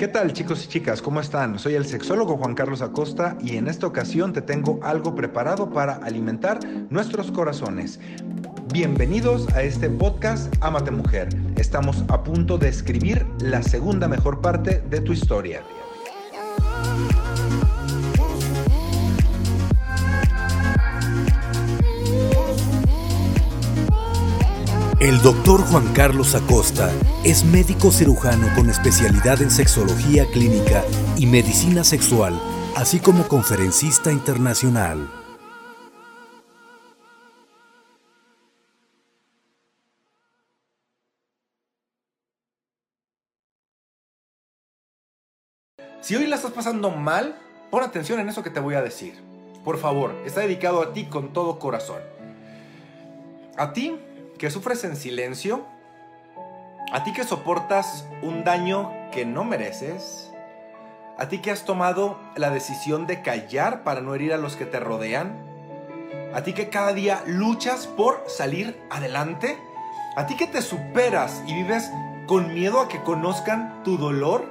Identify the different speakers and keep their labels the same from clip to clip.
Speaker 1: ¿Qué tal chicos y chicas? ¿Cómo están? Soy el sexólogo Juan Carlos Acosta y en esta ocasión te tengo algo preparado para alimentar nuestros corazones. Bienvenidos a este podcast Amate Mujer. Estamos a punto de escribir la segunda mejor parte de tu historia.
Speaker 2: El doctor Juan Carlos Acosta es médico cirujano con especialidad en sexología clínica y medicina sexual, así como conferencista internacional.
Speaker 1: Si hoy la estás pasando mal, pon atención en eso que te voy a decir. Por favor, está dedicado a ti con todo corazón. A ti que sufres en silencio, a ti que soportas un daño que no mereces, a ti que has tomado la decisión de callar para no herir a los que te rodean, a ti que cada día luchas por salir adelante, a ti que te superas y vives con miedo a que conozcan tu dolor,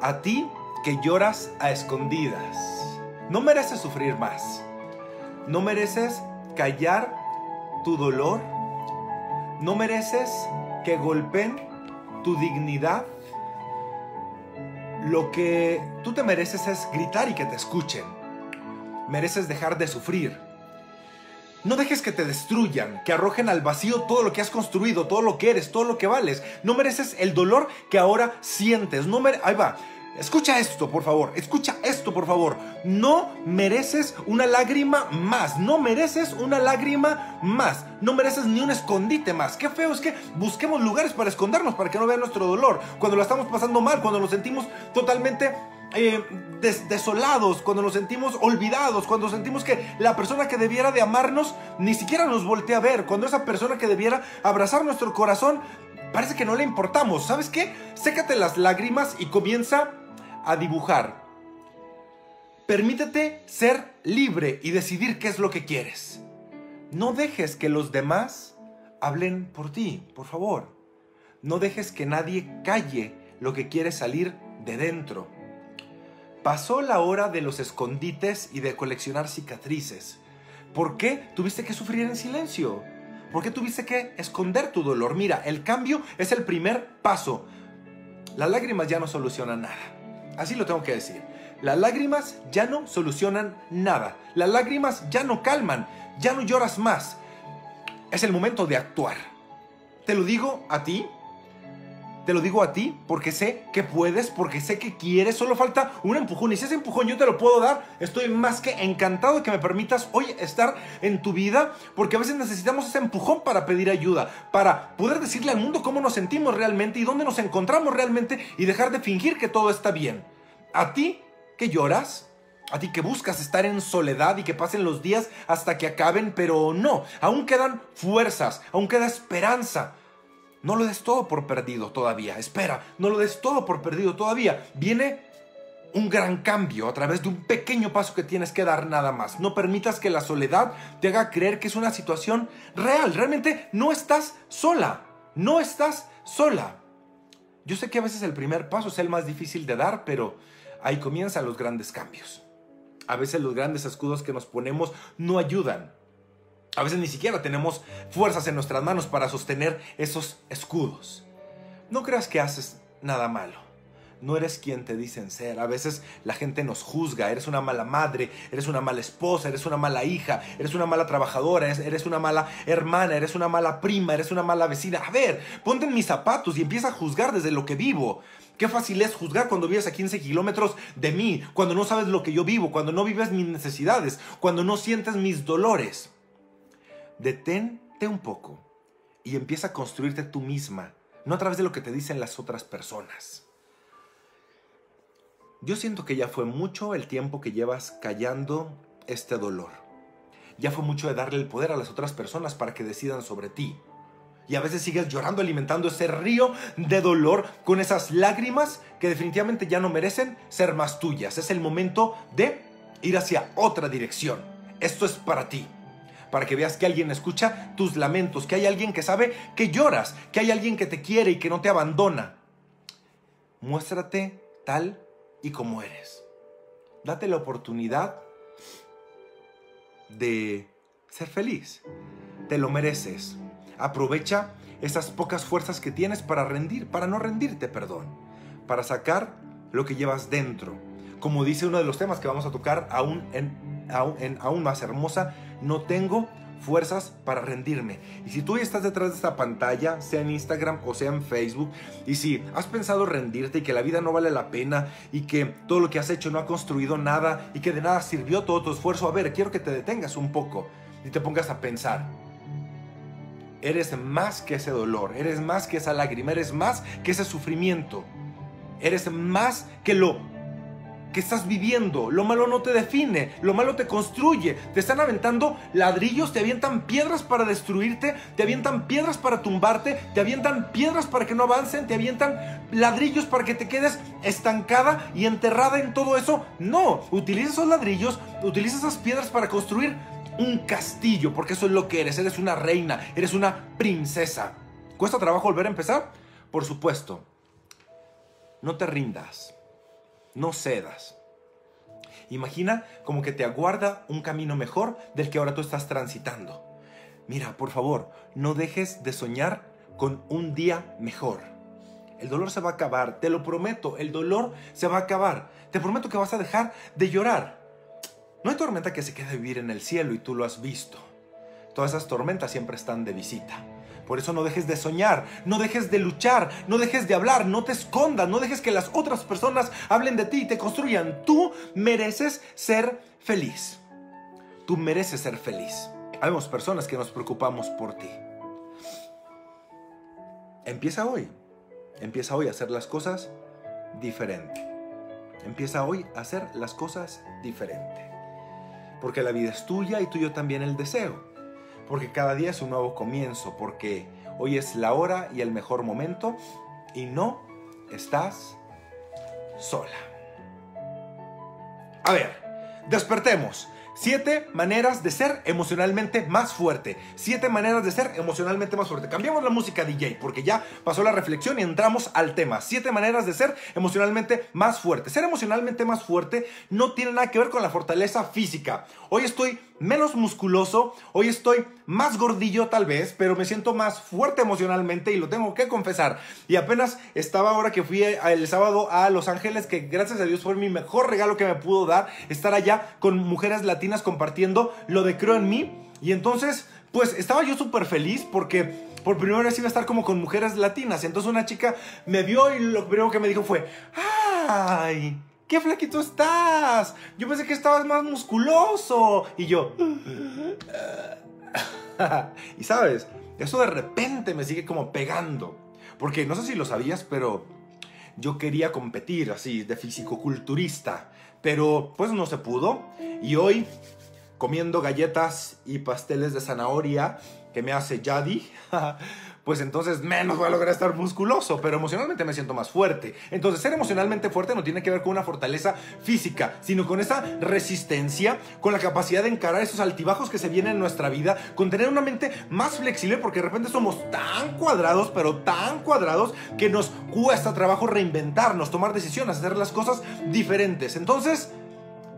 Speaker 1: a ti que lloras a escondidas. No mereces sufrir más. No mereces callar tu dolor no mereces que golpeen tu dignidad. Lo que tú te mereces es gritar y que te escuchen. Mereces dejar de sufrir. No dejes que te destruyan, que arrojen al vacío todo lo que has construido, todo lo que eres, todo lo que vales. No mereces el dolor que ahora sientes. No Ahí va. Escucha esto, por favor. Escucha esto, por favor. No mereces una lágrima más. No mereces una lágrima más. No mereces ni un escondite más. Qué feo es que busquemos lugares para escondernos, para que no vean nuestro dolor. Cuando lo estamos pasando mal, cuando nos sentimos totalmente eh, desolados, cuando nos sentimos olvidados, cuando sentimos que la persona que debiera de amarnos ni siquiera nos voltea a ver, cuando esa persona que debiera abrazar nuestro corazón parece que no le importamos. ¿Sabes qué? Sécate las lágrimas y comienza a dibujar. Permítete ser libre y decidir qué es lo que quieres. No dejes que los demás hablen por ti, por favor. No dejes que nadie calle lo que quiere salir de dentro. Pasó la hora de los escondites y de coleccionar cicatrices. ¿Por qué tuviste que sufrir en silencio? ¿Por qué tuviste que esconder tu dolor? Mira, el cambio es el primer paso. Las lágrimas ya no solucionan nada. Así lo tengo que decir. Las lágrimas ya no solucionan nada. Las lágrimas ya no calman. Ya no lloras más. Es el momento de actuar. Te lo digo a ti. Te lo digo a ti porque sé que puedes, porque sé que quieres. Solo falta un empujón. Y si ese empujón yo te lo puedo dar, estoy más que encantado de que me permitas hoy estar en tu vida. Porque a veces necesitamos ese empujón para pedir ayuda. Para poder decirle al mundo cómo nos sentimos realmente y dónde nos encontramos realmente. Y dejar de fingir que todo está bien. A ti que lloras, a ti que buscas estar en soledad y que pasen los días hasta que acaben, pero no, aún quedan fuerzas, aún queda esperanza. No lo des todo por perdido todavía, espera, no lo des todo por perdido todavía. Viene un gran cambio a través de un pequeño paso que tienes que dar nada más. No permitas que la soledad te haga creer que es una situación real. Realmente no estás sola, no estás sola. Yo sé que a veces el primer paso es el más difícil de dar, pero ahí comienzan los grandes cambios. A veces los grandes escudos que nos ponemos no ayudan. A veces ni siquiera tenemos fuerzas en nuestras manos para sostener esos escudos. No creas que haces nada malo. No eres quien te dicen ser. A veces la gente nos juzga. Eres una mala madre, eres una mala esposa, eres una mala hija, eres una mala trabajadora, eres una mala hermana, eres una mala prima, eres una mala vecina. A ver, ponte en mis zapatos y empieza a juzgar desde lo que vivo. Qué fácil es juzgar cuando vives a 15 kilómetros de mí, cuando no sabes lo que yo vivo, cuando no vives mis necesidades, cuando no sientes mis dolores. Detente un poco y empieza a construirte tú misma, no a través de lo que te dicen las otras personas. Yo siento que ya fue mucho el tiempo que llevas callando este dolor. Ya fue mucho de darle el poder a las otras personas para que decidan sobre ti y a veces sigues llorando, alimentando ese río de dolor con esas lágrimas que definitivamente ya no merecen ser más tuyas. Es el momento de ir hacia otra dirección. Esto es para ti. Para que veas que alguien escucha tus lamentos, que hay alguien que sabe que lloras, que hay alguien que te quiere y que no te abandona. Muéstrate tal y como eres. Date la oportunidad de ser feliz. Te lo mereces. Aprovecha esas pocas fuerzas que tienes para rendir, para no rendirte, perdón, para sacar lo que llevas dentro. Como dice uno de los temas que vamos a tocar aún, en, aún, aún más hermosa, no tengo fuerzas para rendirme. Y si tú estás detrás de esta pantalla, sea en Instagram o sea en Facebook, y si has pensado rendirte y que la vida no vale la pena y que todo lo que has hecho no ha construido nada y que de nada sirvió todo tu esfuerzo, a ver, quiero que te detengas un poco y te pongas a pensar. Eres más que ese dolor, eres más que esa lágrima, eres más que ese sufrimiento. Eres más que lo que estás viviendo. Lo malo no te define, lo malo te construye. Te están aventando ladrillos, te avientan piedras para destruirte, te avientan piedras para tumbarte, te avientan piedras para que no avancen, te avientan ladrillos para que te quedes estancada y enterrada en todo eso. No, utiliza esos ladrillos, utiliza esas piedras para construir un castillo, porque eso es lo que eres. Eres una reina, eres una princesa. ¿Cuesta trabajo volver a empezar? Por supuesto. No te rindas no cedas. Imagina como que te aguarda un camino mejor del que ahora tú estás transitando. Mira, por favor, no dejes de soñar con un día mejor. El dolor se va a acabar, te lo prometo, el dolor se va a acabar. Te prometo que vas a dejar de llorar. No hay tormenta que se quede vivir en el cielo y tú lo has visto. Todas esas tormentas siempre están de visita. Por eso no dejes de soñar, no dejes de luchar, no dejes de hablar, no te escondas, no dejes que las otras personas hablen de ti y te construyan. Tú mereces ser feliz. Tú mereces ser feliz. Habemos personas que nos preocupamos por ti. Empieza hoy. Empieza hoy a hacer las cosas diferente. Empieza hoy a hacer las cosas diferente. Porque la vida es tuya y tuyo también el deseo porque cada día es un nuevo comienzo, porque hoy es la hora y el mejor momento y no estás sola. A ver, despertemos. Siete maneras de ser emocionalmente más fuerte. Siete maneras de ser emocionalmente más fuerte. Cambiamos la música DJ porque ya pasó la reflexión y entramos al tema. Siete maneras de ser emocionalmente más fuerte. Ser emocionalmente más fuerte no tiene nada que ver con la fortaleza física. Hoy estoy menos musculoso, hoy estoy más gordillo tal vez, pero me siento más fuerte emocionalmente y lo tengo que confesar. Y apenas estaba ahora que fui el sábado a Los Ángeles, que gracias a Dios fue mi mejor regalo que me pudo dar, estar allá con mujeres latinas compartiendo lo de Creo en mí. Y entonces, pues estaba yo súper feliz porque por primera vez iba a estar como con mujeres latinas. Entonces una chica me vio y lo primero que me dijo fue, ¡ay! ¡Qué flaquito estás! Yo pensé que estabas más musculoso. Y yo... y sabes, eso de repente me sigue como pegando. Porque no sé si lo sabías, pero yo quería competir así, de físico-culturista. Pero pues no se pudo. Y hoy, comiendo galletas y pasteles de zanahoria que me hace Yadi, pues entonces menos voy a lograr estar musculoso, pero emocionalmente me siento más fuerte. Entonces ser emocionalmente fuerte no tiene que ver con una fortaleza física, sino con esa resistencia, con la capacidad de encarar esos altibajos que se vienen en nuestra vida, con tener una mente más flexible, porque de repente somos tan cuadrados, pero tan cuadrados, que nos cuesta trabajo reinventarnos, tomar decisiones, hacer las cosas diferentes. Entonces...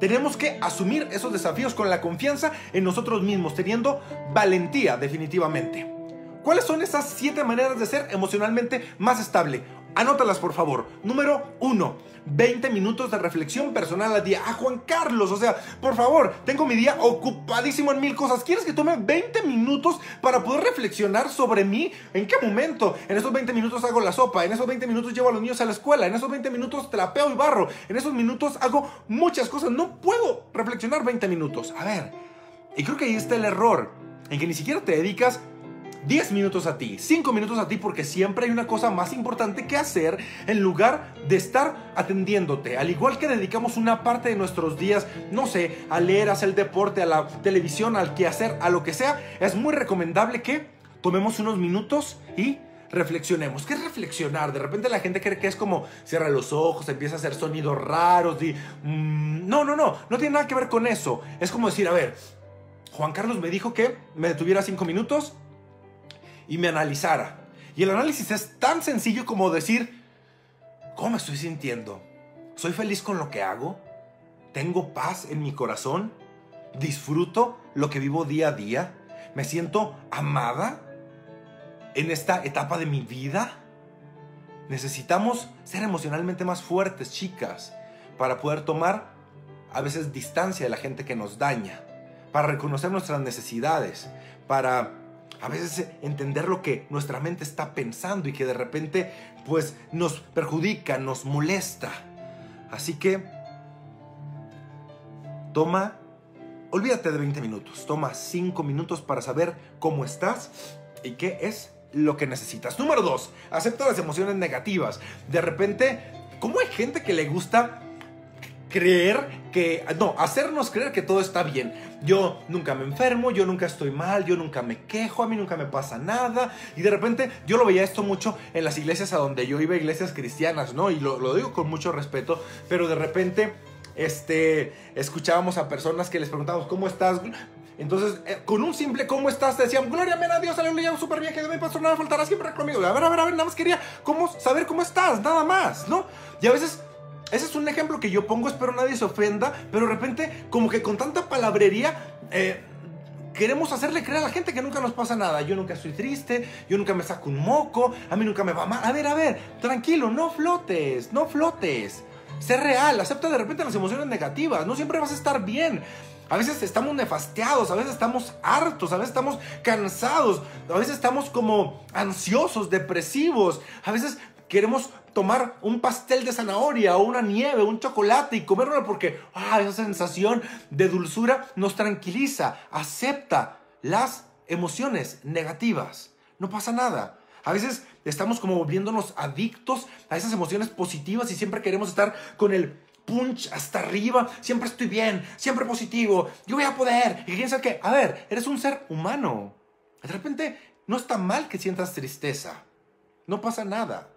Speaker 1: Tenemos que asumir esos desafíos con la confianza en nosotros mismos, teniendo valentía definitivamente. ¿Cuáles son esas siete maneras de ser emocionalmente más estable? Anótalas por favor. Número uno, 20 minutos de reflexión personal al día. Ah, Juan Carlos, o sea, por favor, tengo mi día ocupadísimo en mil cosas. ¿Quieres que tome 20 minutos para poder reflexionar sobre mí? ¿En qué momento? En esos 20 minutos hago la sopa, en esos 20 minutos llevo a los niños a la escuela, en esos 20 minutos trapeo y barro, en esos minutos hago muchas cosas. No puedo reflexionar 20 minutos. A ver, y creo que ahí está el error, en que ni siquiera te dedicas 10 minutos a ti, 5 minutos a ti, porque siempre hay una cosa más importante que hacer en lugar de estar atendiéndote. Al igual que dedicamos una parte de nuestros días, no sé, a leer, a hacer deporte, a la televisión, al quehacer, a lo que sea, es muy recomendable que tomemos unos minutos y reflexionemos. ¿Qué es reflexionar? De repente la gente cree que es como cierra los ojos, empieza a hacer sonidos raros. Mm, no, no, no, no tiene nada que ver con eso. Es como decir, a ver, Juan Carlos me dijo que me detuviera 5 minutos y me analizara. Y el análisis es tan sencillo como decir, ¿Cómo estoy sintiendo? ¿Soy feliz con lo que hago? ¿Tengo paz en mi corazón? ¿Disfruto lo que vivo día a día? ¿Me siento amada en esta etapa de mi vida? Necesitamos ser emocionalmente más fuertes, chicas, para poder tomar a veces distancia de la gente que nos daña, para reconocer nuestras necesidades, para a veces entender lo que nuestra mente está pensando y que de repente pues nos perjudica, nos molesta. Así que toma, olvídate de 20 minutos, toma 5 minutos para saber cómo estás y qué es lo que necesitas. Número 2, acepta las emociones negativas. De repente, ¿cómo hay gente que le gusta creer que, no, hacernos creer que todo está bien. Yo nunca me enfermo, yo nunca estoy mal, yo nunca me quejo, a mí nunca me pasa nada. Y de repente yo lo veía esto mucho en las iglesias a donde yo iba, iglesias cristianas, ¿no? Y lo, lo digo con mucho respeto, pero de repente este, escuchábamos a personas que les preguntábamos, ¿cómo estás? Entonces, eh, con un simple ¿cómo estás? Te decían, gloria a Dios, aleluya, súper bien, que de mi pastor nada faltará siempre conmigo. A ver, a ver, a ver, nada más quería cómo, saber cómo estás, nada más, ¿no? Y a veces ese es un ejemplo que yo pongo, espero nadie se ofenda, pero de repente, como que con tanta palabrería, eh, queremos hacerle creer a la gente que nunca nos pasa nada. Yo nunca estoy triste, yo nunca me saco un moco, a mí nunca me va mal. A ver, a ver, tranquilo, no flotes, no flotes. Sé real, acepta de repente las emociones negativas, no siempre vas a estar bien. A veces estamos nefasteados, a veces estamos hartos, a veces estamos cansados, a veces estamos como ansiosos, depresivos, a veces queremos tomar un pastel de zanahoria o una nieve, un chocolate y comerlo porque ah, esa sensación de dulzura nos tranquiliza. Acepta las emociones negativas. No pasa nada. A veces estamos como volviéndonos adictos a esas emociones positivas y siempre queremos estar con el punch hasta arriba. Siempre estoy bien, siempre positivo. Yo voy a poder. Y quién sabe qué. A ver, eres un ser humano. De repente no está mal que sientas tristeza. No pasa nada.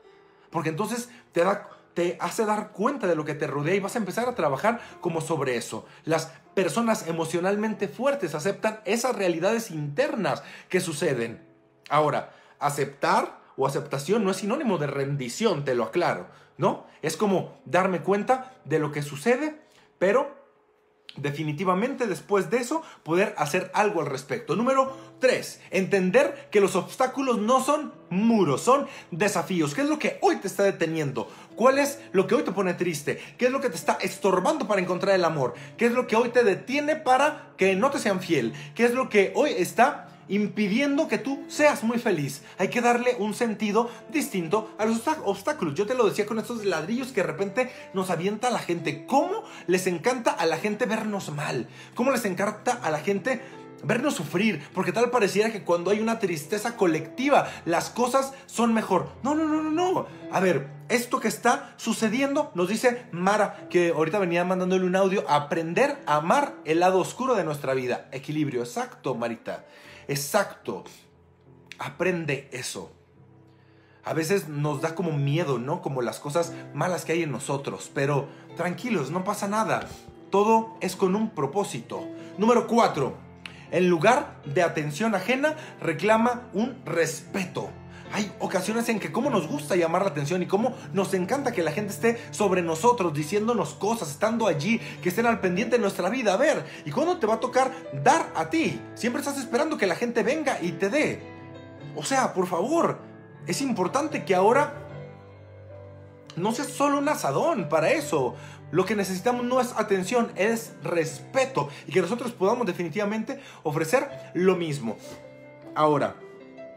Speaker 1: Porque entonces te, da, te hace dar cuenta de lo que te rodea y vas a empezar a trabajar como sobre eso. Las personas emocionalmente fuertes aceptan esas realidades internas que suceden. Ahora, aceptar o aceptación no es sinónimo de rendición, te lo aclaro, ¿no? Es como darme cuenta de lo que sucede, pero definitivamente después de eso poder hacer algo al respecto. Número 3, entender que los obstáculos no son muros, son desafíos. ¿Qué es lo que hoy te está deteniendo? ¿Cuál es lo que hoy te pone triste? ¿Qué es lo que te está estorbando para encontrar el amor? ¿Qué es lo que hoy te detiene para que no te sean fiel? ¿Qué es lo que hoy está impidiendo que tú seas muy feliz. Hay que darle un sentido distinto a los obstáculos. Yo te lo decía con estos ladrillos que de repente nos avienta la gente. ¿Cómo les encanta a la gente vernos mal? ¿Cómo les encanta a la gente vernos sufrir, porque tal pareciera que cuando hay una tristeza colectiva, las cosas son mejor. No, no, no, no, no. A ver, esto que está sucediendo, nos dice Mara, que ahorita venía mandándole un audio, aprender a amar el lado oscuro de nuestra vida. Equilibrio, exacto, Marita. Exacto. Aprende eso. A veces nos da como miedo, ¿no? Como las cosas malas que hay en nosotros. Pero tranquilos, no pasa nada. Todo es con un propósito. Número 4. En lugar de atención ajena, reclama un respeto. Hay ocasiones en que cómo nos gusta llamar la atención y cómo nos encanta que la gente esté sobre nosotros, diciéndonos cosas, estando allí, que estén al pendiente de nuestra vida. A ver, ¿y cuándo te va a tocar dar a ti? Siempre estás esperando que la gente venga y te dé. O sea, por favor, es importante que ahora no seas solo un asadón para eso. Lo que necesitamos no es atención, es respeto. Y que nosotros podamos definitivamente ofrecer lo mismo. Ahora,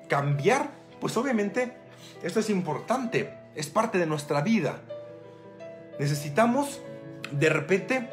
Speaker 1: cambiar pues obviamente esto es importante, es parte de nuestra vida. Necesitamos de repente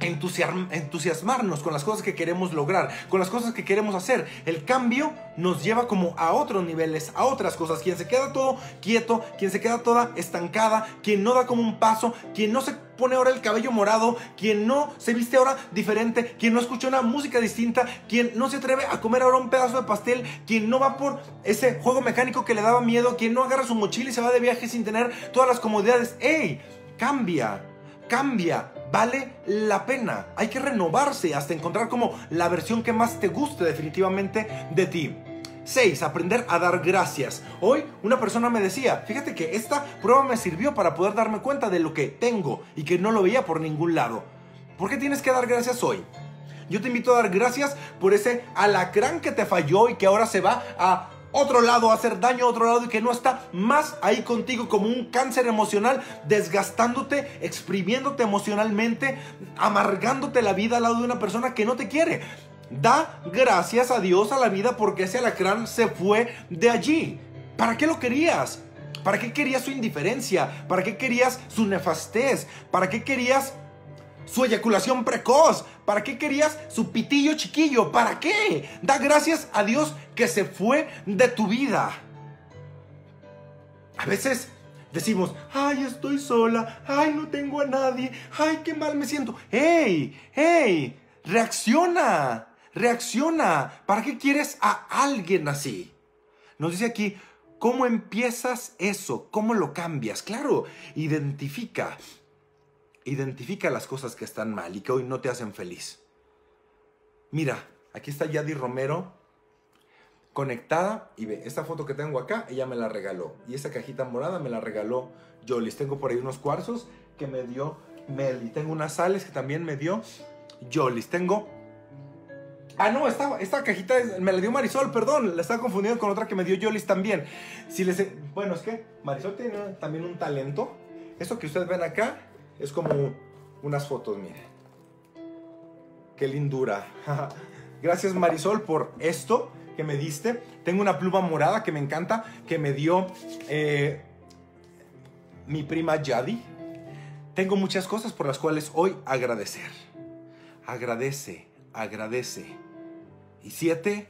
Speaker 1: entusiasmarnos con las cosas que queremos lograr, con las cosas que queremos hacer. El cambio nos lleva como a otros niveles, a otras cosas. Quien se queda todo quieto, quien se queda toda estancada, quien no da como un paso, quien no se pone ahora el cabello morado, quien no se viste ahora diferente, quien no escucha una música distinta, quien no se atreve a comer ahora un pedazo de pastel, quien no va por ese juego mecánico que le daba miedo, quien no agarra su mochila y se va de viaje sin tener todas las comodidades. ¡Ey! Cambia, cambia, vale la pena. Hay que renovarse hasta encontrar como la versión que más te guste definitivamente de ti. 6. Aprender a dar gracias. Hoy una persona me decía, fíjate que esta prueba me sirvió para poder darme cuenta de lo que tengo y que no lo veía por ningún lado. ¿Por qué tienes que dar gracias hoy? Yo te invito a dar gracias por ese alacrán que te falló y que ahora se va a otro lado, a hacer daño a otro lado y que no está más ahí contigo como un cáncer emocional, desgastándote, exprimiéndote emocionalmente, amargándote la vida al lado de una persona que no te quiere. Da gracias a Dios a la vida porque ese alacrán se fue de allí. ¿Para qué lo querías? ¿Para qué querías su indiferencia? ¿Para qué querías su nefastez? ¿Para qué querías su eyaculación precoz? ¿Para qué querías su pitillo chiquillo? ¿Para qué? Da gracias a Dios que se fue de tu vida. A veces decimos, ay, estoy sola, ay, no tengo a nadie, ay, qué mal me siento. ¡Hey! ¡Hey! Reacciona, reacciona. ¿Para qué quieres a alguien así? Nos dice aquí, ¿cómo empiezas eso? ¿Cómo lo cambias? Claro, identifica. Identifica las cosas que están mal y que hoy no te hacen feliz. Mira, aquí está Yadi Romero conectada y ve, esta foto que tengo acá, ella me la regaló. Y esa cajita morada me la regaló Jolis. Tengo por ahí unos cuarzos que me dio Meli. Tengo unas sales que también me dio Jolis. Tengo... Ah, no, esta, esta cajita me la dio Marisol, perdón. La estaba confundiendo con otra que me dio Jolis también. Si les, bueno, es que Marisol tiene también un talento. Eso que ustedes ven acá es como unas fotos, miren. Qué lindura. Gracias Marisol por esto que me diste. Tengo una pluma morada que me encanta, que me dio eh, mi prima Yadi. Tengo muchas cosas por las cuales hoy agradecer. Agradece, agradece. Y siete,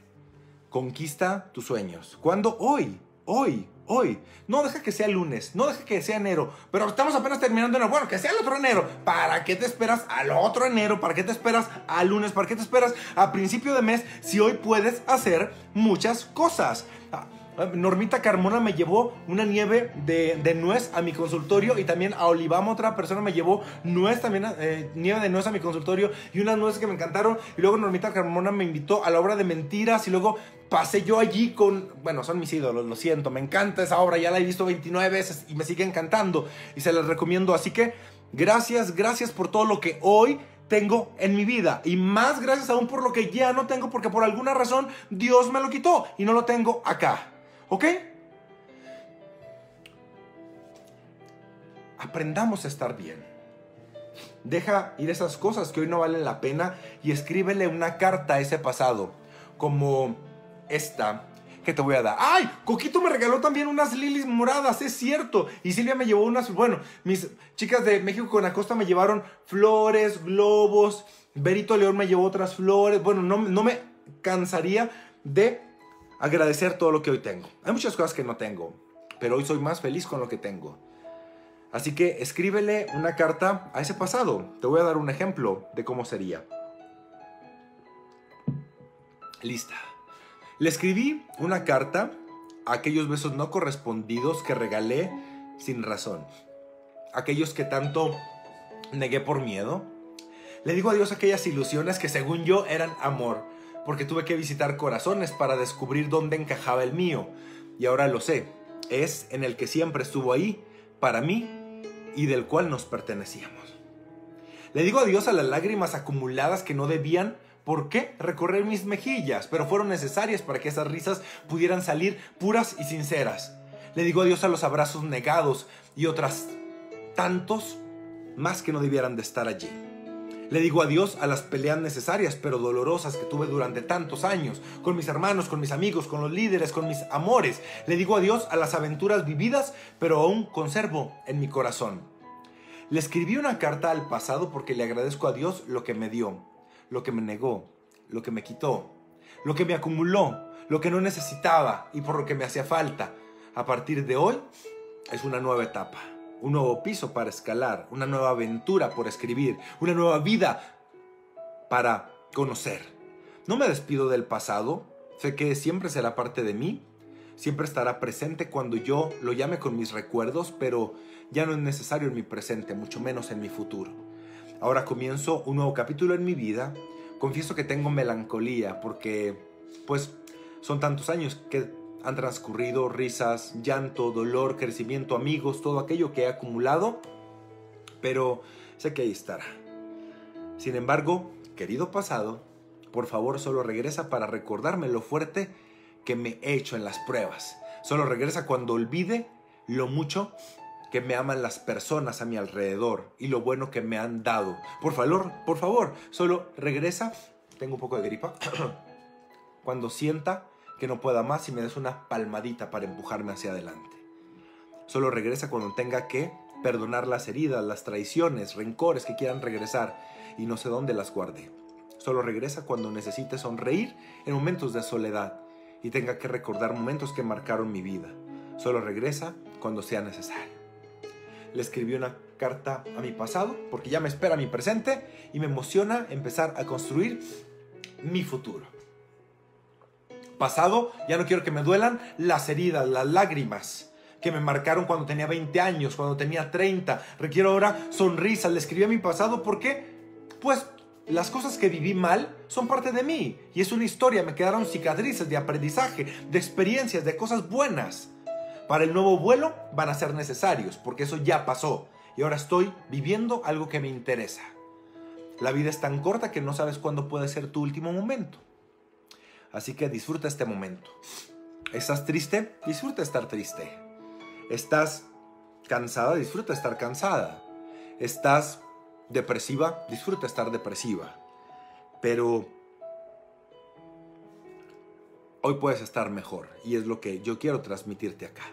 Speaker 1: conquista tus sueños. ¿Cuándo? Hoy, hoy, hoy. No deja que sea lunes, no deja que sea enero, pero estamos apenas terminando enero. Bueno, que sea el otro enero. ¿Para qué te esperas al otro enero? ¿Para qué te esperas al lunes? ¿Para qué te esperas a principio de mes si hoy puedes hacer muchas cosas? Ah, Normita Carmona me llevó una nieve de, nuez a mi consultorio y también a Olivama otra persona me llevó nuez también, eh, nieve de nuez a mi consultorio y unas nueces que me encantaron y luego Normita Carmona me invitó a la obra de mentiras y luego pasé yo allí con, bueno, son mis ídolos, lo siento, me encanta esa obra, ya la he visto 29 veces y me sigue encantando y se las recomiendo, así que gracias, gracias por todo lo que hoy tengo en mi vida y más gracias aún por lo que ya no tengo porque por alguna razón Dios me lo quitó y no lo tengo acá. ¿Ok? Aprendamos a estar bien. Deja ir esas cosas que hoy no valen la pena y escríbele una carta a ese pasado, como esta que te voy a dar. ¡Ay! Coquito me regaló también unas lilies moradas, es cierto. Y Silvia me llevó unas, bueno, mis chicas de México con Acosta me llevaron flores, globos. Berito León me llevó otras flores. Bueno, no, no me cansaría de agradecer todo lo que hoy tengo. Hay muchas cosas que no tengo, pero hoy soy más feliz con lo que tengo. Así que escríbele una carta a ese pasado. Te voy a dar un ejemplo de cómo sería. Lista. Le escribí una carta a aquellos besos no correspondidos que regalé sin razón. Aquellos que tanto negué por miedo. Le digo adiós a aquellas ilusiones que según yo eran amor, porque tuve que visitar corazones para descubrir dónde encajaba el mío. Y ahora lo sé, es en el que siempre estuvo ahí, para mí, y del cual nos pertenecíamos. Le digo adiós a las lágrimas acumuladas que no debían ¿Por qué? Recorrer mis mejillas, pero fueron necesarias para que esas risas pudieran salir puras y sinceras. Le digo adiós a los abrazos negados y otras tantos más que no debieran de estar allí. Le digo adiós a las peleas necesarias pero dolorosas que tuve durante tantos años, con mis hermanos, con mis amigos, con los líderes, con mis amores. Le digo adiós a las aventuras vividas pero aún conservo en mi corazón. Le escribí una carta al pasado porque le agradezco a Dios lo que me dio, lo que me negó, lo que me quitó, lo que me acumuló, lo que no necesitaba y por lo que me hacía falta. A partir de hoy es una nueva etapa, un nuevo piso para escalar, una nueva aventura por escribir, una nueva vida para conocer. No me despido del pasado, sé que siempre será parte de mí, siempre estará presente cuando yo lo llame con mis recuerdos, pero ya no es necesario en mi presente, mucho menos en mi futuro. Ahora comienzo un nuevo capítulo en mi vida. Confieso que tengo melancolía porque, pues, Son tantos años que han transcurrido, risas, llanto, dolor, crecimiento, amigos, todo aquello que he acumulado, pero sé que ahí estará. Sin embargo, querido pasado, por favor solo regresa para recordarme lo fuerte que me he hecho en las pruebas. Solo regresa cuando olvide lo mucho que me aman las personas a mi alrededor y lo bueno que me han dado. Por favor, por favor, solo regresa. Tengo un poco de gripa. cuando sienta que no pueda más y me des una palmadita para empujarme hacia adelante. Solo regresa cuando tenga que perdonar las heridas, las traiciones, rencores que quieran regresar y no sé dónde las guarde. Solo regresa cuando necesite sonreír en momentos de soledad y tenga que recordar momentos que marcaron mi vida. Solo regresa cuando sea necesario. Le escribí una carta a mi pasado porque ya me espera mi presente y me emociona empezar a construir mi futuro. Pasado, ya no quiero que me duelan las heridas, las lágrimas que me marcaron cuando tenía 20 años, cuando tenía 30. Requiero ahora sonrisas. Le escribí a mi pasado porque, pues, las cosas que viví mal son parte de mí. Y es una historia, me quedaron cicatrices de aprendizaje, de experiencias, de cosas buenas. Para el nuevo vuelo van a ser necesarios, porque eso ya pasó. Y ahora estoy viviendo algo que me interesa. La vida es tan corta que no sabes cuándo puede ser tu último momento. Así que disfruta este momento. ¿Estás triste? Disfruta estar triste. ¿Estás cansada? Disfruta estar cansada. ¿Estás depresiva? Disfruta estar depresiva. Pero hoy puedes estar mejor y es lo que yo quiero transmitirte acá.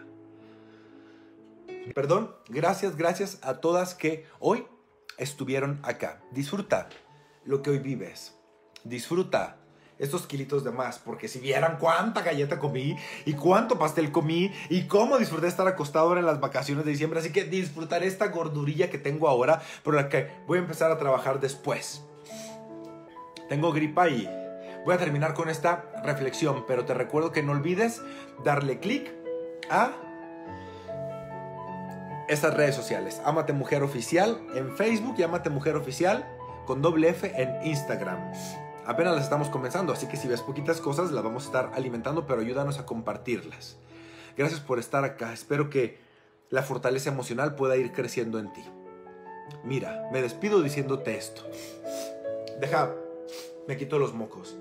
Speaker 1: Perdón, gracias, gracias a todas que hoy estuvieron acá. Disfruta lo que hoy vives. Disfruta estos kilitos de más, porque si vieran cuánta galleta comí y cuánto pastel comí y cómo disfruté estar acostado ahora en las vacaciones de diciembre, así que disfrutaré esta gordurilla que tengo ahora, por la que voy a empezar a trabajar después. Tengo gripa y voy a terminar con esta reflexión, pero te recuerdo que no olvides darle clic a estas redes sociales. Amate Mujer Oficial en Facebook y Amate Mujer Oficial con doble F en Instagram. Apenas las estamos comenzando, así que si ves poquitas cosas las vamos a estar alimentando, pero ayúdanos a compartirlas. Gracias por estar acá. Espero que la fortaleza emocional pueda ir creciendo en ti. Mira, me despido diciéndote esto. Deja, me quito los mocos.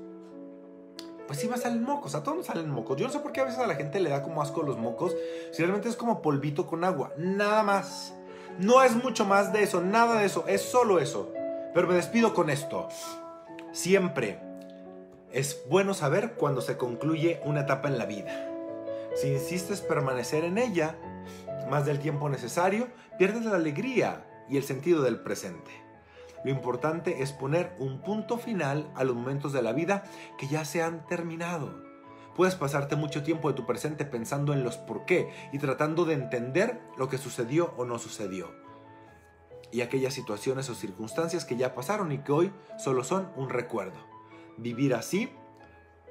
Speaker 1: Pues sí me salen mocos, a todos nos salen mocos. Yo no sé por qué a veces a la gente le da como asco los mocos. Si realmente es como polvito con agua, nada más. No es mucho más de eso, nada de eso, es solo eso. Pero me despido con esto. Siempre es bueno saber cuando se concluye una etapa en la vida. Si insistes permanecer en ella más del tiempo necesario, pierdes la alegría y el sentido del presente. Lo importante es poner un punto final a los momentos de la vida que ya se han terminado. Puedes pasarte mucho tiempo de tu presente pensando en los por qué y tratando de entender lo que sucedió o no sucedió y aquellas situaciones o circunstancias que ya pasaron y que hoy solo son un recuerdo. Vivir así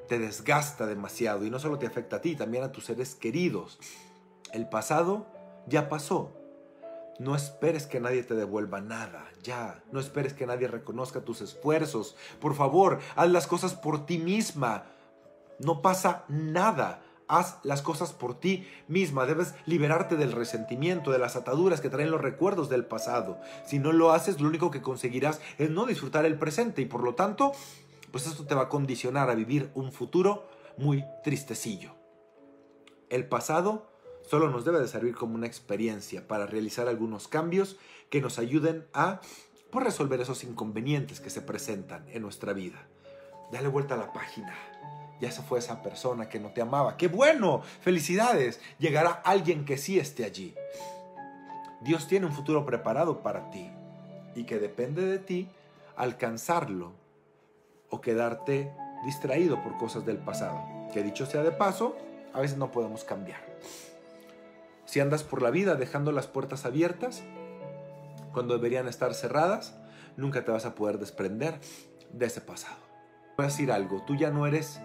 Speaker 1: te desgasta demasiado y no solo te afecta a ti, también a tus seres queridos. El pasado ya pasó. No esperes que nadie te devuelva nada, ya. No esperes que nadie reconozca tus esfuerzos. Por favor, haz las cosas por ti misma. No pasa nada haz las cosas por ti misma. Debes liberarte del resentimiento, de las ataduras que traen los recuerdos del pasado. Si no lo haces, lo único que conseguirás es no disfrutar el presente y por lo tanto, pues esto te va a condicionar a vivir un futuro muy tristecillo. El pasado solo nos debe de servir como una experiencia para realizar algunos cambios que nos ayuden a pues, resolver esos inconvenientes que se presentan en nuestra vida. Dale vuelta a la página ya se fue esa persona que no te amaba. ¡Qué bueno! ¡Felicidades! Llegará alguien que sí esté allí. Dios tiene un futuro preparado para ti y que depende de ti alcanzarlo o quedarte distraído por cosas del pasado. Que dicho sea de paso, a veces no podemos cambiar. Si andas por la vida dejando las puertas abiertas, cuando deberían estar cerradas, nunca te vas a poder desprender de ese pasado. Voy a decir algo, tú ya no eres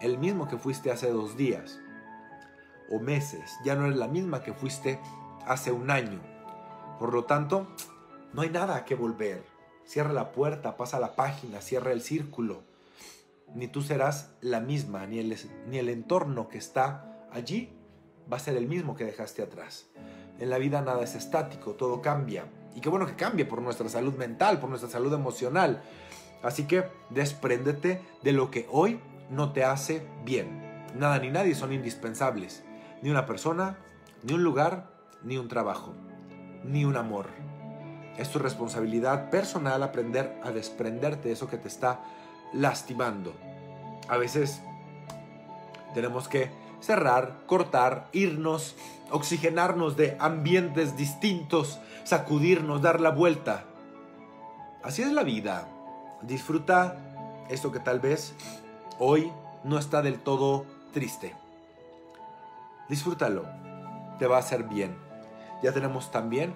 Speaker 1: el mismo que fuiste hace dos días o meses, ya no eres la misma que fuiste hace un año. Por lo tanto, no hay nada que volver. Cierra la puerta, pasa la página, cierra el círculo. ni tú serás la misma, ni el, ni el entorno que está allí va a ser el mismo que dejaste atrás. En la vida nada es estático, todo cambia. Y qué bueno que cambie por nuestra salud mental, por nuestra salud emocional. Así que despréndete de lo que hoy no te hace bien. Nada ni nadie son indispensables. Ni una persona, ni un lugar, ni un trabajo, ni un amor. Es tu responsabilidad personal aprender a desprenderte de eso que te está lastimando. A veces tenemos que cerrar, cortar, irnos, oxigenarnos de ambientes distintos, sacudirnos, dar la vuelta. Así es la vida. Disfruta esto que tal vez hoy no está del todo triste. Disfrútalo, te va a hacer bien. Ya tenemos también